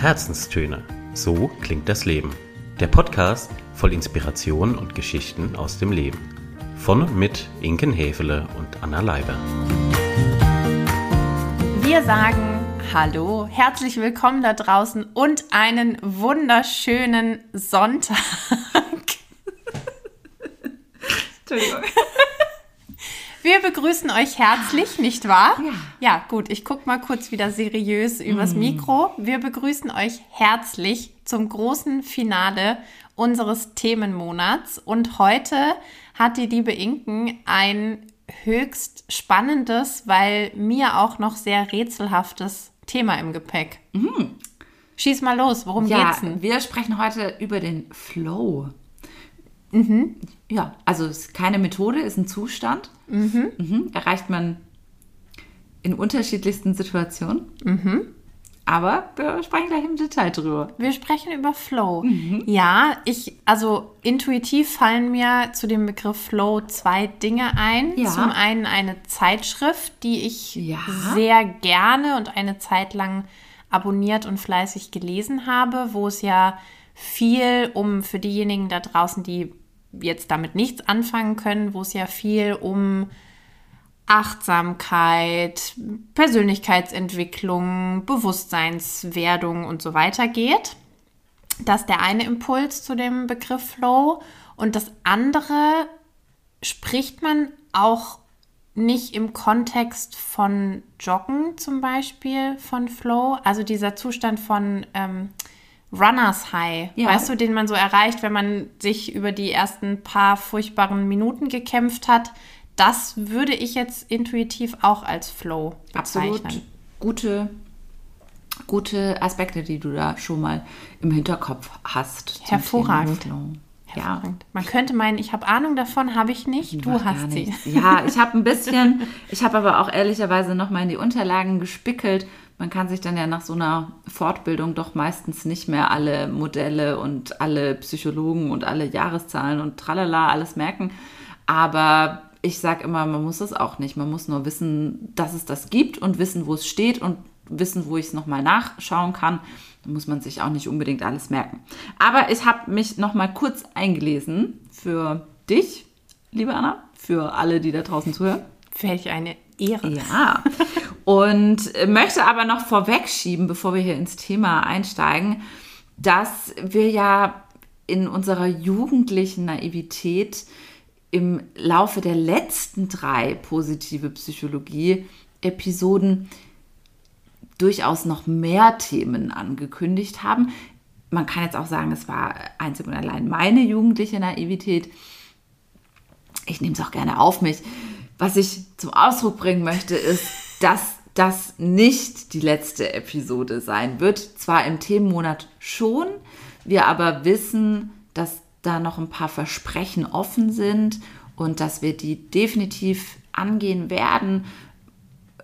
Herzenstöne. So klingt das Leben. Der Podcast voll Inspiration und Geschichten aus dem Leben. Von und mit Inken Hefele und Anna Leiber. Wir sagen Hallo, herzlich willkommen da draußen und einen wunderschönen Sonntag. Entschuldigung. Wir begrüßen euch herzlich, nicht wahr? Ja. Ja, gut, ich gucke mal kurz wieder seriös übers Mikro. Wir begrüßen euch herzlich zum großen Finale unseres Themenmonats. Und heute hat die liebe Inken ein höchst spannendes, weil mir auch noch sehr rätselhaftes Thema im Gepäck. Schieß mal los, worum Ja, geht's denn? wir sprechen heute über den Flow. Ja, also es ist keine Methode, ist ein Zustand. Mhm. Erreicht man in unterschiedlichsten Situationen. Aber wir sprechen gleich im Detail drüber. Wir sprechen über Flow. Ja, ich, also intuitiv fallen mir zu dem Begriff Flow zwei Dinge ein. Ja. Zum einen eine Zeitschrift, die ich Ja. sehr gerne und eine Zeit lang abonniert und fleißig gelesen habe, wo es ja viel um, für diejenigen da draußen, die jetzt damit nichts anfangen können, wo es ja viel um Achtsamkeit, Persönlichkeitsentwicklung, Bewusstseinswerdung und so weiter geht. Das ist der eine Impuls zu dem Begriff Flow. Und das andere spricht man auch nicht im Kontext von Joggen zum Beispiel von Flow, also dieser Zustand von ähm, Runners High, Ja. weißt du, den man so erreicht, wenn man sich über die ersten paar furchtbaren Minuten gekämpft hat. Das würde ich jetzt intuitiv auch als Flow bezeichnen. Absolut gute, gute Aspekte, die du da schon mal im Hinterkopf hast. Hervorragend. Ja. Man könnte meinen, ich habe Ahnung davon, habe ich nicht. Du gar hast sie. nichts. Ja, ich habe ein bisschen, ich habe aber auch ehrlicherweise noch mal in die Unterlagen gespickelt. Man kann sich dann ja nach so einer Fortbildung doch meistens nicht mehr alle Modelle und alle Psychologen und alle Jahreszahlen und tralala alles merken. Aber ich sage immer, man muss es auch nicht. Man muss nur wissen, dass es das gibt und wissen, wo es steht und wissen, wo ich es nochmal nachschauen kann. Da muss man sich auch nicht unbedingt alles merken. Aber ich habe mich nochmal kurz eingelesen für dich, liebe Anna, für alle, die da draußen zuhören. Welch eine Ehre. Ja. Und möchte aber noch vorwegschieben, bevor wir hier ins Thema einsteigen, dass wir ja in unserer jugendlichen Naivität im Laufe der letzten drei positive Psychologie-Episoden durchaus noch mehr Themen angekündigt haben. Man kann jetzt auch sagen, es war einzig und allein meine jugendliche Naivität. Ich nehme es auch gerne auf mich. Was ich zum Ausdruck bringen möchte, ist, dass das nicht die letzte Episode sein wird. Zwar im Themenmonat schon, wir aber wissen, dass da noch ein paar Versprechen offen sind und dass wir die definitiv angehen werden.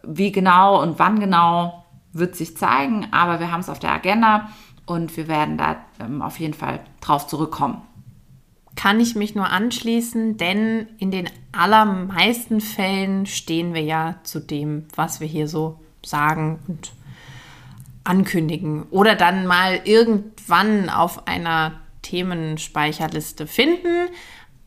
Wie genau und wann genau wird sich zeigen, aber wir haben es auf der Agenda und wir werden da ähm, auf jeden Fall drauf zurückkommen. Kann ich mich nur anschließen, denn in den allermeisten Fällen stehen wir ja zu dem, was wir hier so sagen und ankündigen oder dann mal irgendwann auf einer Themenspeicherliste finden.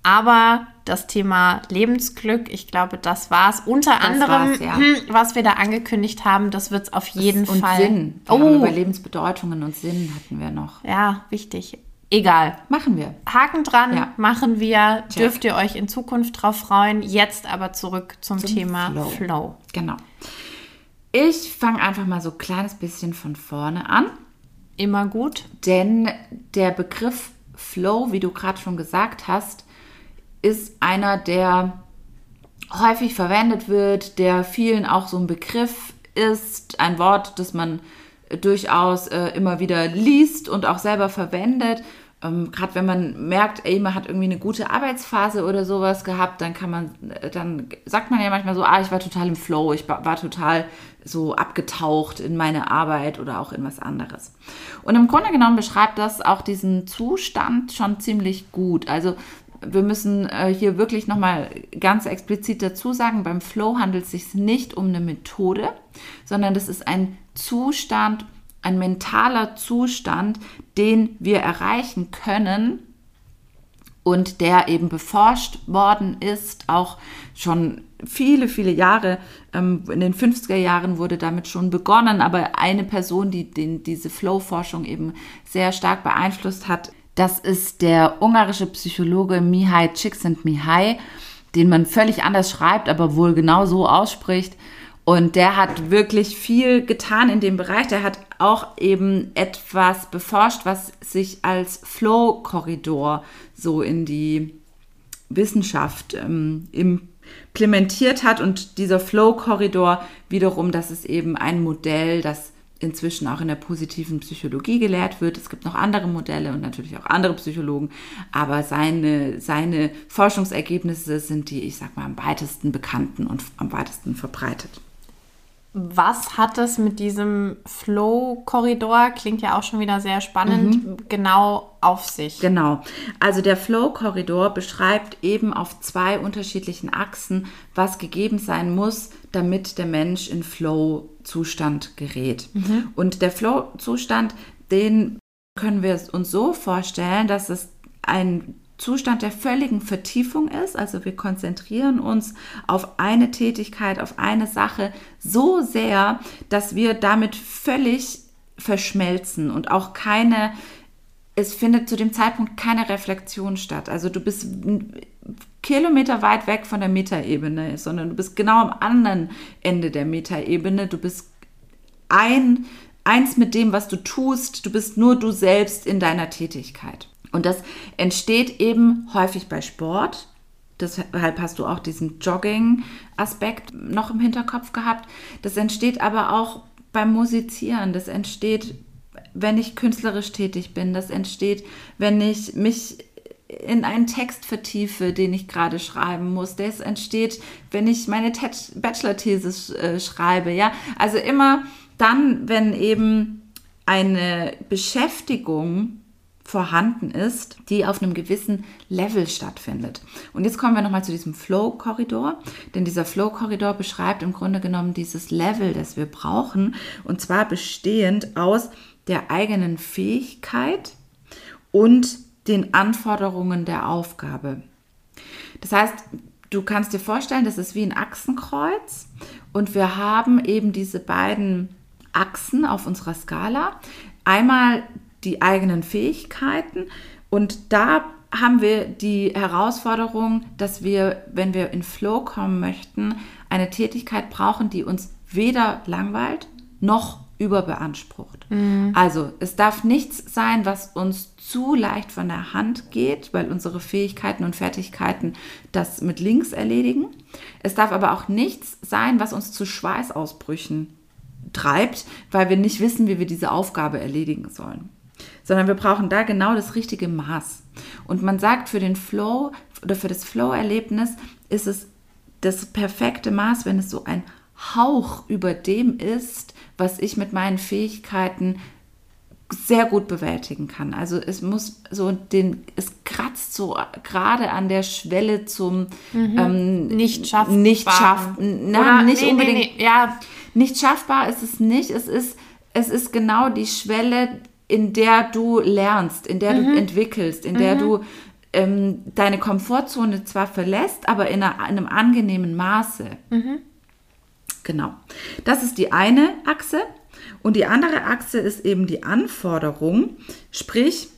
Aber das Thema Lebensglück, ich glaube, das war es unter anderem, war's, ja. hm, was wir da angekündigt haben. Das wird es auf jeden und Fall. Sinn. Wir Oh, über Lebensbedeutungen und Sinn hatten wir noch. ja, wichtig. Egal. Machen wir. Haken dran, Ja. machen wir. Check. Dürft ihr euch in Zukunft drauf freuen. Jetzt aber zurück zum, Thema Flow. Flow. Genau. Ich fange einfach mal so ein kleines bisschen von vorne an, Immer gut. denn der Begriff Flow, wie du gerade schon gesagt hast, ist einer, der häufig verwendet wird, der vielen auch so ein Begriff ist, ein Wort, das man durchaus äh, immer wieder liest und auch selber verwendet. Ähm, Gerade wenn man merkt, ey, man hat irgendwie eine gute Arbeitsphase oder sowas gehabt, dann kann man, äh, dann sagt man ja manchmal so, ah, ich war total im Flow, ich war, war total so abgetaucht in meine Arbeit oder auch in was anderes. Und im Grunde genommen beschreibt das auch diesen Zustand schon ziemlich gut. Also wir müssen äh, hier wirklich nochmal ganz explizit dazu sagen, beim Flow handelt es sich nicht um eine Methode, sondern das ist ein Zustand ein mentaler Zustand, den wir erreichen können und der eben beforscht worden ist, auch schon viele, viele Jahre. Ähm, in den 50er Jahren wurde damit schon begonnen, aber eine Person, die den, diese Flow-Forschung eben sehr stark beeinflusst hat, das ist der ungarische Psychologe Mihai Csikszentmihalyi, den man völlig anders schreibt, aber wohl genau so ausspricht. Und der hat wirklich viel getan in dem Bereich. Der hat auch eben etwas beforscht, was sich als Flow-Korridor so in die Wissenschaft ähm, implementiert hat. Und dieser Flow-Korridor wiederum, das ist eben ein Modell, das inzwischen auch in der positiven Psychologie gelehrt wird. Es gibt noch andere Modelle und natürlich auch andere Psychologen, aber seine, seine Forschungsergebnisse sind die, ich sag mal, am weitesten bekannten und am weitesten verbreitet. Was hat es mit diesem Flow-Korridor, klingt ja auch schon wieder sehr spannend, mhm. genau auf sich? Genau. Also der Flow-Korridor beschreibt eben auf zwei unterschiedlichen Achsen, was gegeben sein muss, damit der Mensch in Flow-Zustand gerät. Mhm. Und der Flow-Zustand, den können wir uns so vorstellen, dass es ein Zustand der völligen Vertiefung ist. Also wir konzentrieren uns auf eine Tätigkeit, auf eine Sache so sehr, dass wir damit völlig verschmelzen und auch keine, es findet zu dem Zeitpunkt keine Reflexion statt. Also du bist Kilometer weit weg von der Metaebene, sondern du bist genau am anderen Ende der Metaebene. Du bist ein, eins mit dem, was du tust. Du bist nur du selbst in deiner Tätigkeit. Und das entsteht eben häufig bei Sport. Deshalb hast du auch diesen Jogging-Aspekt noch im Hinterkopf gehabt. Das entsteht aber auch beim Musizieren. Das entsteht, wenn ich künstlerisch tätig bin. Das entsteht, wenn ich mich in einen Text vertiefe, den ich gerade schreiben muss. Das entsteht, wenn ich meine Bachelor-Thesis äh, schreibe. Ja, also immer dann, wenn eben eine Beschäftigung vorhanden ist, die auf einem gewissen Level stattfindet. Und jetzt kommen wir nochmal zu diesem Flow-Korridor, denn dieser Flow-Korridor beschreibt im Grunde genommen dieses Level, das wir brauchen, und zwar bestehend aus der eigenen Fähigkeit und den Anforderungen der Aufgabe. Das heißt, du kannst dir vorstellen, das ist wie ein Achsenkreuz und wir haben eben diese beiden Achsen auf unserer Skala. Einmal die eigenen Fähigkeiten. Und da haben wir die Herausforderung, dass wir, wenn wir in Flow kommen möchten, eine Tätigkeit brauchen, die uns weder langweilt noch überbeansprucht. Mhm. Also es darf nichts sein, was uns zu leicht von der Hand geht, weil unsere Fähigkeiten und Fertigkeiten das mit links erledigen. Es darf aber auch nichts sein, was uns zu Schweißausbrüchen treibt, weil wir nicht wissen, wie wir diese Aufgabe erledigen sollen sondern wir brauchen da genau das richtige Maß. Und man sagt, für den Flow oder für das Flow-Erlebnis ist es das perfekte Maß, wenn es so ein Hauch über dem ist, was ich mit meinen Fähigkeiten sehr gut bewältigen kann. Also es muss so den, es kratzt so gerade an der Schwelle zum mhm. ähm, nicht schaffbar. Nicht schaff, na, nicht nee, unbedingt. Nee, nee, ja. Nicht schaffbar ist es nicht. Es ist, es ist genau die Schwelle, in der du lernst, in der mhm. du entwickelst, in mhm. der du ähm, deine Komfortzone zwar verlässt, aber in, einer, in einem angenehmen Maße. Mhm. Genau. Das ist die eine Achse. Und die andere Achse ist eben die Anforderung, sprich,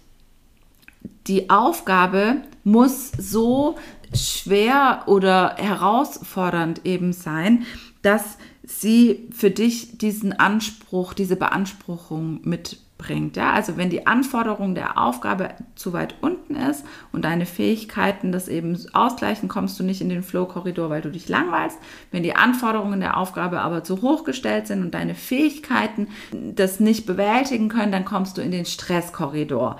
die Aufgabe muss so schwer oder herausfordernd eben sein, dass sie für dich diesen Anspruch, diese Beanspruchung mit bringt. Ja? Also wenn die Anforderung der Aufgabe zu weit unten ist und deine Fähigkeiten das eben ausgleichen, kommst du nicht in den Flow-Korridor, weil du dich langweilst. Wenn die Anforderungen der Aufgabe aber zu hoch gestellt sind und deine Fähigkeiten das nicht bewältigen können, dann kommst du in den Stresskorridor.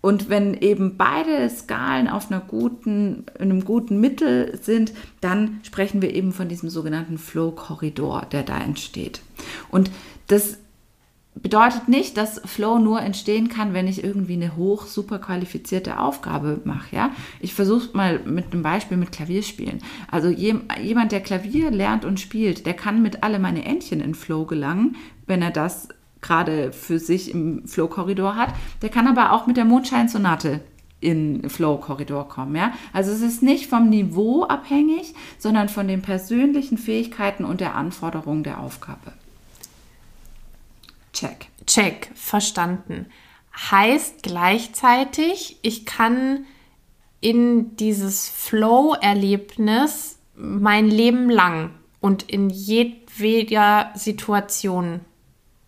Und wenn eben beide Skalen auf einer guten, einem guten Mittel sind, dann sprechen wir eben von diesem sogenannten Flow-Korridor, der da entsteht. Und das bedeutet nicht, dass Flow nur entstehen kann, wenn ich irgendwie eine hoch super qualifizierte Aufgabe mache. Ja? Ich versuche mal mit einem Beispiel mit Klavierspielen. Also jemand, der Klavier lernt und spielt, der kann mit alle meine Entchen in Flow gelangen, wenn er das gerade für sich im Flow-Korridor hat, der kann aber auch mit der Mondscheinsonate in Flow-Korridor kommen. Ja? Also es ist nicht vom Niveau abhängig, sondern von den persönlichen Fähigkeiten und der Anforderungen der Aufgabe. Check. Check, verstanden. Heißt gleichzeitig, ich kann in dieses Flow-Erlebnis mein Leben lang und in jedweder Situation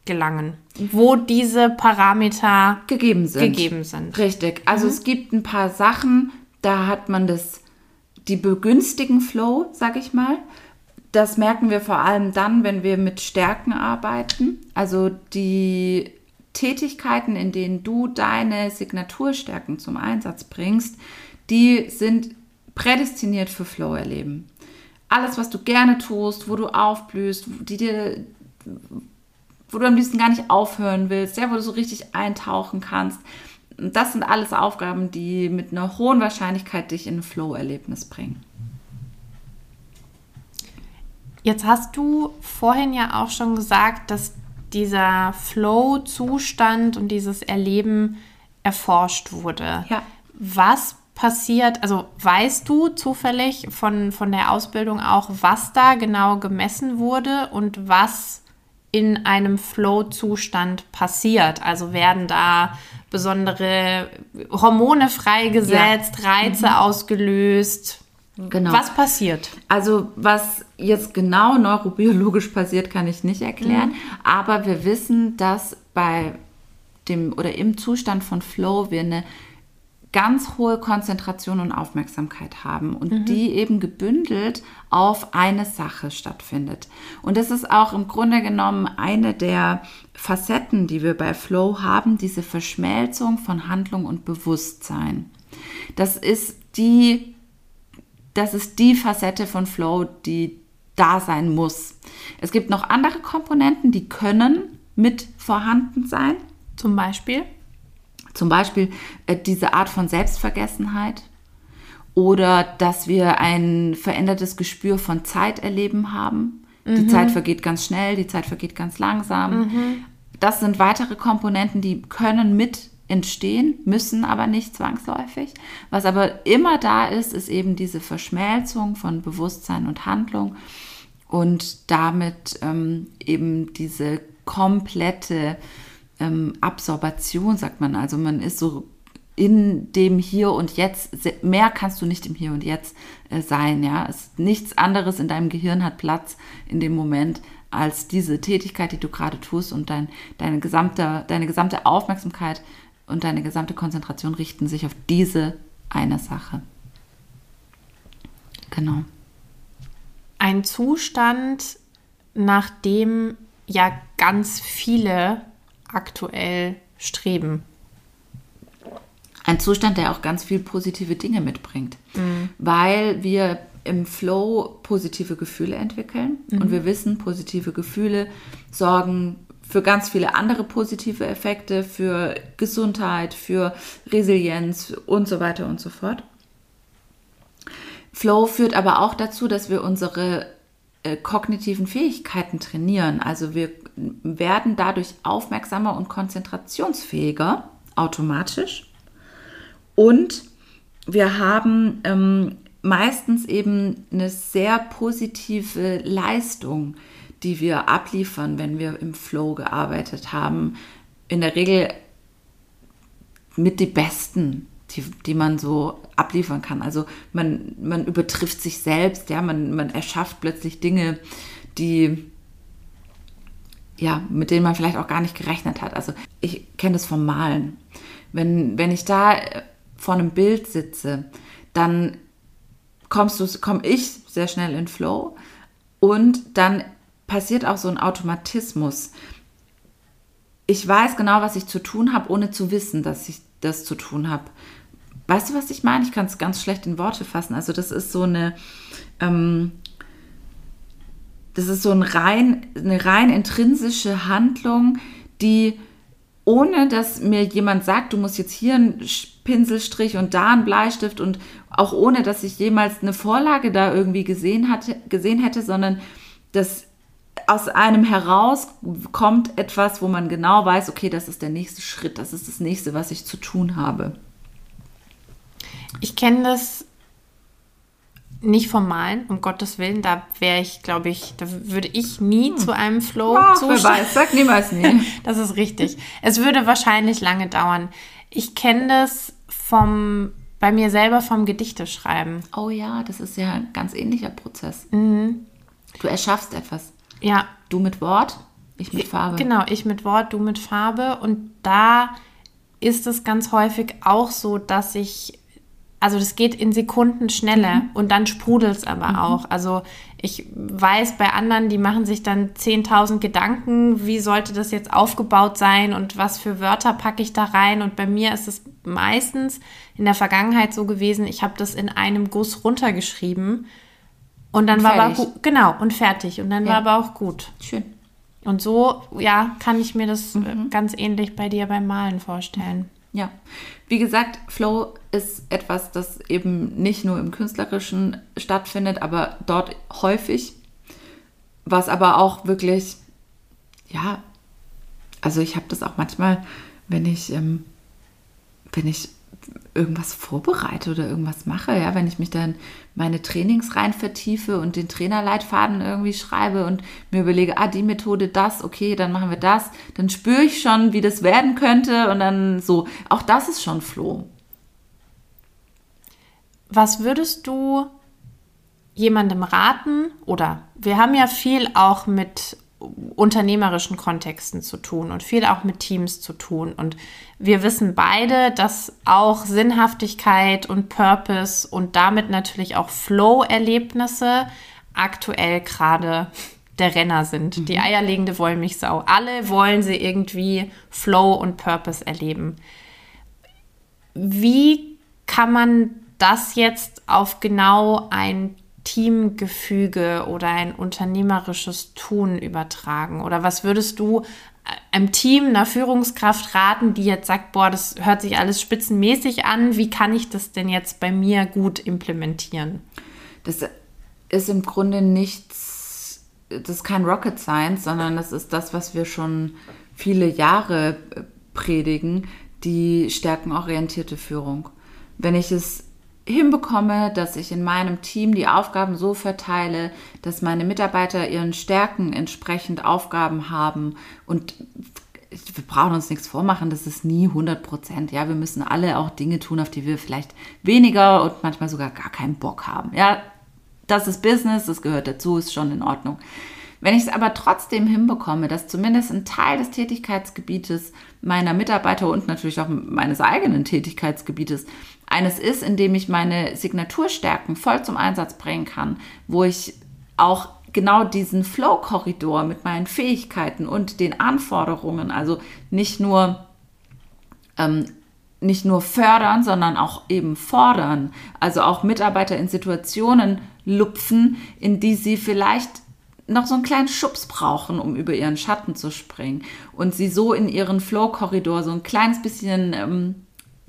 gelangen, wo diese Parameter gegeben sind. Gegeben sind. Richtig. Also mhm. es gibt ein paar Sachen, da hat man das, die begünstigen Flow, sag ich mal. Das merken wir vor allem dann, wenn wir mit Stärken arbeiten. Also die Tätigkeiten, in denen du deine Signaturstärken zum Einsatz bringst, die sind prädestiniert für Flow erleben. Alles, was du gerne tust, wo du aufblühst, die dir, wo du am liebsten gar nicht aufhören willst, ja, wo du so richtig eintauchen kannst. Das sind alles Aufgaben, die mit einer hohen Wahrscheinlichkeit dich in ein Flow-Erlebnis bringen. Jetzt hast du vorhin ja auch schon gesagt, dass dieser Flow-Zustand und dieses Erleben erforscht wurde. Ja. Was passiert, also weißt du zufällig von, von der Ausbildung auch, was da genau gemessen wurde und was in einem Flow-Zustand passiert? Also werden da besondere Hormone freigesetzt, ja. Reize mhm. ausgelöst? Genau. Was passiert? Also was jetzt genau neurobiologisch passiert, kann ich nicht erklären. Mhm. Aber wir wissen, dass bei dem oder im Zustand von Flow wir eine ganz hohe Konzentration und Aufmerksamkeit haben und mhm. die eben gebündelt auf eine Sache stattfindet. Und das ist auch im Grunde genommen eine der Facetten, die wir bei Flow haben, diese Verschmelzung von Handlung und Bewusstsein. Das ist die das ist die Facette von Flow, die da sein muss. Es gibt noch andere Komponenten, die können mit vorhanden sein. Zum Beispiel? Zum Beispiel äh, diese Art von Selbstvergessenheit oder dass wir ein verändertes Gespür von Zeit erleben haben. Mhm. Die Zeit vergeht ganz schnell, die Zeit vergeht ganz langsam. Mhm. Das sind weitere Komponenten, die können mit entstehen, müssen aber nicht zwangsläufig. Was aber immer da ist, ist eben diese Verschmelzung von Bewusstsein und Handlung und damit ähm, eben diese komplette ähm, Absorbation, sagt man. Also man ist so in dem Hier und Jetzt, mehr kannst du nicht im Hier und Jetzt äh, sein. Ja? Es, nichts anderes in deinem Gehirn hat Platz in dem Moment als diese Tätigkeit, die du gerade tust und dein, deine, gesamte, deine gesamte Aufmerksamkeit und deine gesamte Konzentration richten sich auf diese eine Sache. Genau. Ein Zustand, nach dem ja ganz viele aktuell streben. Ein Zustand, der auch ganz viel positive Dinge mitbringt, mhm. weil wir im Flow positive Gefühle entwickeln mhm. und wir wissen, positive Gefühle sorgen für ganz viele andere positive Effekte, für Gesundheit, für Resilienz und so weiter und so fort. Flow führt aber auch dazu, dass wir unsere äh, kognitiven Fähigkeiten trainieren. Also wir werden dadurch aufmerksamer und konzentrationsfähiger automatisch. Und wir haben ähm, meistens eben eine sehr positive Leistung die wir abliefern, wenn wir im Flow gearbeitet haben, in der Regel mit die besten, die, die man so abliefern kann. Also man, man übertrifft sich selbst, ja, man, man erschafft plötzlich Dinge, die ja, mit denen man vielleicht auch gar nicht gerechnet hat. Also ich kenne das vom Malen. Wenn, wenn ich da vor einem Bild sitze, dann kommst du, komme ich sehr schnell in Flow und dann passiert auch so ein Automatismus. Ich weiß genau, was ich zu tun habe, ohne zu wissen, dass ich das zu tun habe. Weißt du, was ich meine? Ich kann es ganz schlecht in Worte fassen. Also das ist so eine, ähm, das ist so ein rein, eine rein intrinsische Handlung, die ohne dass mir jemand sagt, du musst jetzt hier einen Pinselstrich und da einen Bleistift und auch ohne dass ich jemals eine Vorlage da irgendwie gesehen, hatte, gesehen hätte, sondern das aus einem heraus kommt etwas, wo man genau weiß, okay, das ist der nächste Schritt, das ist das nächste, was ich zu tun habe. Ich kenne das nicht vom Malen, um Gottes Willen. Da wäre ich, glaube ich, da würde ich nie hm. zu einem Flow Ach, wer weiß, sag niemals nie. das ist richtig. Es würde wahrscheinlich lange dauern. Ich kenne das vom, bei mir selber vom Gedichteschreiben. Oh ja, das ist ja ein ganz ähnlicher Prozess. Mhm. Du erschaffst etwas. Ja. Du mit Wort, ich mit Farbe. Genau, ich mit Wort, du mit Farbe. Und da ist es ganz häufig auch so, dass ich also das geht in Sekunden schneller mhm. und dann sprudelt es aber mhm. auch. Also ich weiß bei anderen, die machen sich dann 10.000 Gedanken, wie sollte das jetzt aufgebaut sein und was für Wörter packe ich da rein. Und bei mir ist es meistens in der Vergangenheit so gewesen, ich habe das in einem Guss runtergeschrieben und dann und war aber gut, genau, und fertig. Und dann ja. war aber auch gut. Schön. Und so, ja, kann ich mir das mhm. ganz ähnlich bei dir beim Malen vorstellen. Ja, wie gesagt, Flow ist etwas, das eben nicht nur im Künstlerischen stattfindet, aber dort häufig, was aber auch wirklich, ja, also ich habe das auch manchmal, wenn ich, ähm, wenn ich irgendwas vorbereite oder irgendwas mache, ja, wenn ich mich dann meine Trainings rein vertiefe und den Trainerleitfaden irgendwie schreibe und mir überlege, ah, die Methode das, okay, dann machen wir das, dann spüre ich schon, wie das werden könnte und dann so, auch das ist schon Floh. Was würdest du jemandem raten oder wir haben ja viel auch mit unternehmerischen Kontexten zu tun und viel auch mit Teams zu tun. Und wir wissen beide, dass auch Sinnhaftigkeit und Purpose und damit natürlich auch Flow-Erlebnisse aktuell gerade der Renner sind. Mhm. Die eierlegende Wollmilchsau. Alle wollen sie irgendwie Flow und Purpose erleben. Wie kann man das jetzt auf genau ein Teamgefüge oder ein unternehmerisches Tun übertragen? Oder was würdest du einem Team, einer Führungskraft raten, die jetzt sagt, boah, das hört sich alles spitzenmäßig an, wie kann ich das denn jetzt bei mir gut implementieren? Das ist im Grunde nichts, das ist kein Rocket Science, sondern das ist das, was wir schon viele Jahre predigen, die stärkenorientierte Führung. Wenn ich es hinbekomme, dass ich in meinem Team die Aufgaben so verteile, dass meine Mitarbeiter ihren Stärken entsprechend Aufgaben haben und wir brauchen uns nichts vormachen, das ist nie 100 Prozent. Ja, wir müssen alle auch Dinge tun, auf die wir vielleicht weniger und manchmal sogar gar keinen Bock haben. Ja, das ist Business, das gehört dazu, ist schon in Ordnung. Wenn ich es aber trotzdem hinbekomme, dass zumindest ein Teil des Tätigkeitsgebietes meiner Mitarbeiter und natürlich auch meines eigenen Tätigkeitsgebietes eines ist, in dem ich meine Signaturstärken voll zum Einsatz bringen kann, wo ich auch genau diesen Flow-Korridor mit meinen Fähigkeiten und den Anforderungen, also nicht nur ähm, nicht nur fördern, sondern auch eben fordern. Also auch Mitarbeiter in Situationen lupfen, in die sie vielleicht noch so einen kleinen Schubs brauchen, um über ihren Schatten zu springen und sie so in ihren Flow-Korridor so ein kleines bisschen ähm,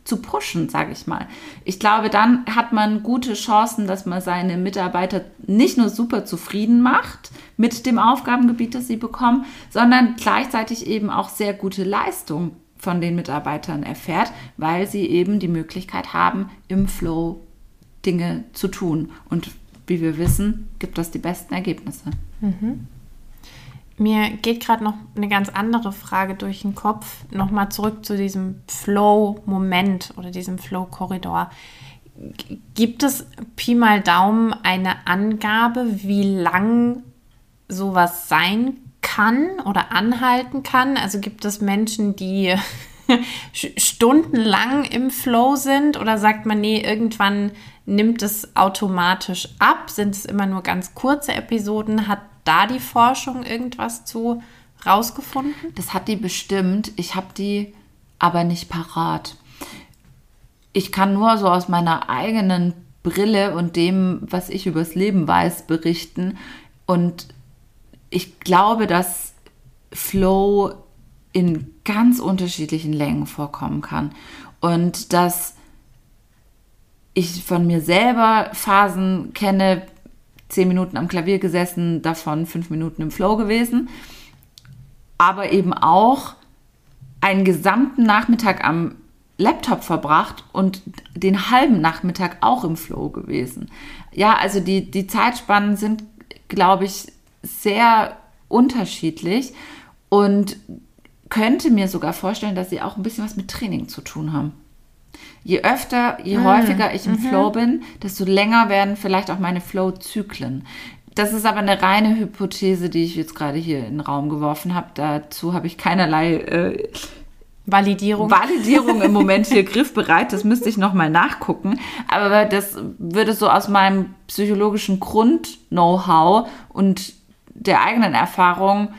zu pushen, sage ich mal. Ich glaube, dann hat man gute Chancen, dass man seine Mitarbeiter nicht nur super zufrieden macht mit dem Aufgabengebiet, das sie bekommen, sondern gleichzeitig eben auch sehr gute Leistung von den Mitarbeitern erfährt, weil sie eben die Möglichkeit haben, im Flow Dinge zu tun. Und wie wir wissen, gibt das die besten Ergebnisse. Mhm. Mir geht gerade noch eine ganz andere Frage durch den Kopf. Nochmal zurück zu diesem Flow-Moment oder diesem Flow-Korridor. Gibt es Pi mal Daumen eine Angabe, wie lang sowas sein kann oder anhalten kann? Also gibt es Menschen, die stundenlang im Flow sind oder sagt man, nee, irgendwann nimmt es automatisch ab? Sind es immer nur ganz kurze Episoden? Hat da die Forschung irgendwas zu rausgefunden? Das hat die bestimmt. Ich habe die aber nicht parat. Ich kann nur so aus meiner eigenen Brille und dem, was ich übers Leben weiß, berichten. Und ich glaube, dass Flow in ganz unterschiedlichen Längen vorkommen kann. Und dass ich von mir selber Phasen kenne, zehn Minuten am Klavier gesessen, davon fünf Minuten im Flow gewesen. Aber eben auch einen gesamten Nachmittag am Laptop verbracht und den halben Nachmittag auch im Flow gewesen. Ja, also die, die Zeitspannen sind, glaube ich, sehr unterschiedlich und könnte mir sogar vorstellen, dass sie auch ein bisschen was mit Training zu tun haben. Je öfter, je Mhm. häufiger ich im Flow bin, desto länger werden vielleicht auch meine Flow-Zyklen. Das ist aber eine reine Hypothese, die ich jetzt gerade hier in den Raum geworfen habe. Dazu habe ich keinerlei äh, Validierung. Validierung im Moment hier griffbereit. Das müsste ich nochmal nachgucken. Aber das würde so aus meinem psychologischen Grund-Know-how und der eigenen Erfahrung,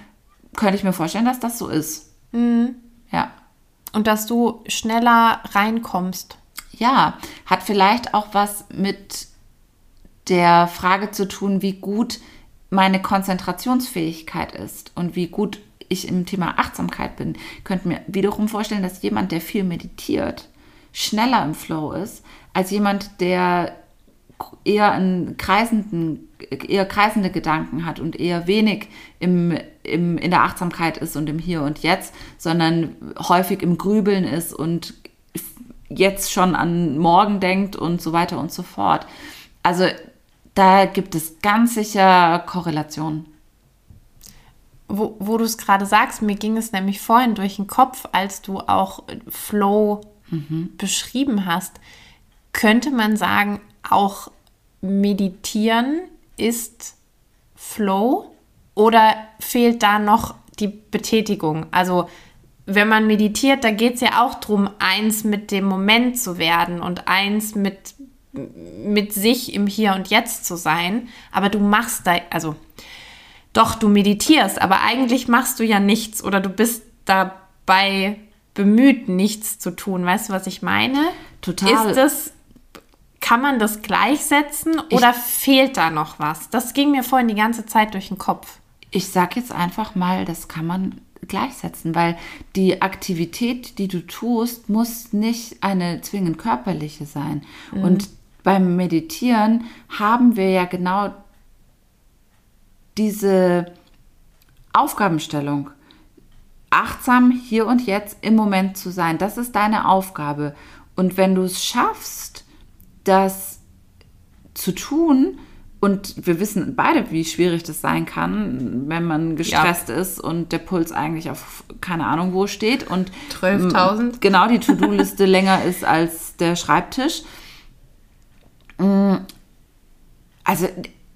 könnte ich mir vorstellen, dass das so ist. Ja. Und dass du schneller reinkommst. Ja, hat vielleicht auch was mit der Frage zu tun, wie gut meine Konzentrationsfähigkeit ist und wie gut ich im Thema Achtsamkeit bin. Ich könnte mir wiederum vorstellen, dass jemand, der viel meditiert, schneller im Flow ist, als jemand, der eher einen kreisenden, eher kreisende Gedanken hat und eher wenig im, im, in der Achtsamkeit ist und im Hier und Jetzt, sondern häufig im Grübeln ist und jetzt schon an morgen denkt und so weiter und so fort. Also da gibt es ganz sicher Korrelationen. Wo, wo du es gerade sagst, mir ging es nämlich vorhin durch den Kopf, als du auch Flow beschrieben hast. Könnte man sagen, auch meditieren ist Flow oder fehlt da noch die Betätigung? Also wenn man meditiert, da geht es ja auch darum, eins mit dem Moment zu werden und eins mit, mit sich im Hier und Jetzt zu sein. Aber du machst da, also doch, du meditierst, aber eigentlich machst du ja nichts oder du bist dabei bemüht, nichts zu tun. Weißt du, was ich meine? Total. Ist das, kann man das gleichsetzen oder fehlt da noch was? Das ging mir vorhin die ganze Zeit durch den Kopf. Ich sag jetzt einfach mal, das kann man gleichsetzen, weil die Aktivität, die du tust, muss nicht eine zwingend körperliche sein. Und beim Meditieren haben wir ja genau diese Aufgabenstellung. Achtsam hier und jetzt im Moment zu sein, das ist deine Aufgabe. Und wenn du es schaffst, das zu tun, und wir wissen beide, wie schwierig das sein kann, wenn man gestresst ist und der Puls eigentlich auf keine Ahnung wo steht und 12.000. m, genau die To-Do-Liste länger ist als der Schreibtisch. Mm, Also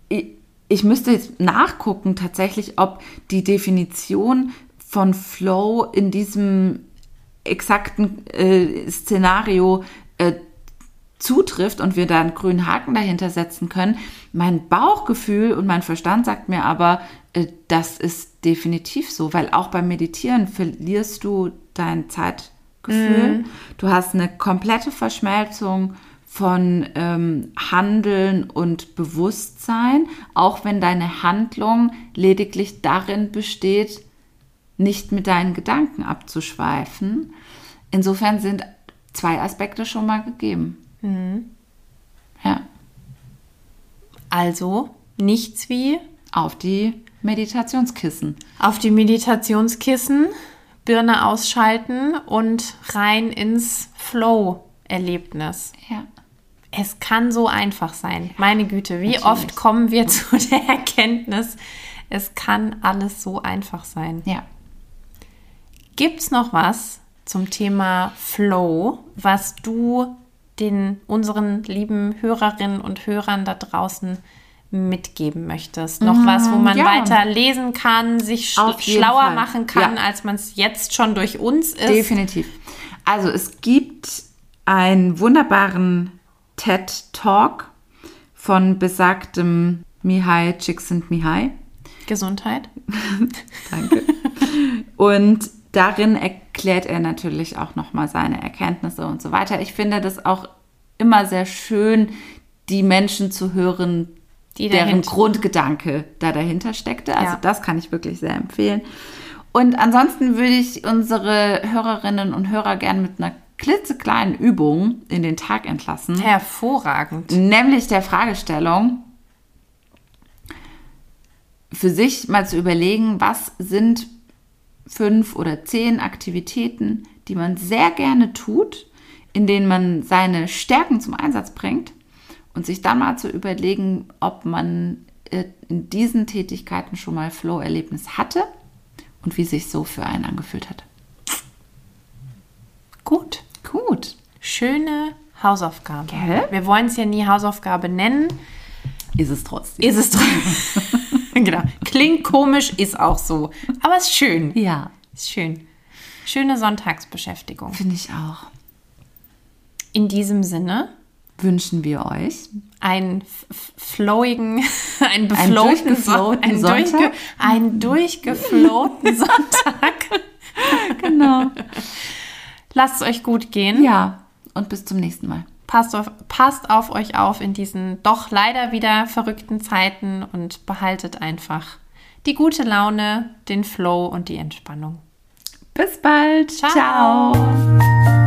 ich, ich müsste jetzt nachgucken tatsächlich, ob die Definition von Flow in diesem exakten äh, Szenario äh, zutrifft und wir da einen grünen Haken dahinter setzen können. Mein Bauchgefühl und mein Verstand sagt mir aber, äh, das ist definitiv so, weil auch beim Meditieren verlierst du dein Zeitgefühl. Du hast eine komplette Verschmelzung von ähm, Handeln und Bewusstsein, auch wenn deine Handlung lediglich darin besteht, nicht mit deinen Gedanken abzuschweifen. Insofern sind zwei Aspekte schon mal gegeben. Ja, Also nichts wie auf die Meditationskissen. auf die Meditationskissen, Birne ausschalten und rein ins Flow-Erlebnis. Ja. Es kann so einfach sein. Meine Güte, wie Natürlich. oft kommen wir zu der Erkenntnis, es kann alles so einfach sein. Ja. Gibt es noch was zum Thema Flow, was du den unseren lieben Hörerinnen und Hörern da draußen mitgeben möchtest? Noch was, wo man ja. weiter lesen kann, sich sch schlauer Fall. machen kann, Ja. als man es jetzt schon durch uns ist? Definitiv. Also es gibt einen wunderbaren TED-Talk von besagtem Mihai Csikszentmihalyi. Gesundheit. Danke. Und darin erklärt er natürlich auch nochmal seine Erkenntnisse und so weiter. Ich finde das auch immer sehr schön, die Menschen zu hören, Die deren dahinter- Grundgedanke da dahinter steckte. Also Ja. das kann ich wirklich sehr empfehlen. Und ansonsten würde ich unsere Hörerinnen und Hörer gern mit einer klitzekleinen Übung in den Tag entlassen. Hervorragend. Nämlich der Fragestellung, für sich mal zu überlegen, was sind fünf oder zehn Aktivitäten, die man sehr gerne tut, in denen man seine Stärken zum Einsatz bringt und sich dann mal zu überlegen, ob man äh, in diesen Tätigkeiten schon mal Flow-Erlebnis hatte und wie sich so für einen angefühlt hat. Gut. Gut. Schöne Hausaufgabe. Gell? Wir wollen es ja nie Hausaufgabe nennen. Ist es trotzdem. Ist es trotzdem. genau. Klingt komisch, ist auch so. Aber ist schön. Ja, Ist schön. Schöne Sonntagsbeschäftigung. finde ich auch. In diesem Sinne, Wünschen wir euch einen flowigen, einen beflowten durchgeflowten Son- einen, Sonntag. durchge, einen durchgeflowten Sonntag. genau. Lasst es euch gut gehen. Ja, und bis zum nächsten Mal. Passt auf, passt auf euch auf in diesen doch leider wieder verrückten Zeiten und behaltet einfach die gute Laune, den Flow und die Entspannung. Bis bald. Ciao. Ciao.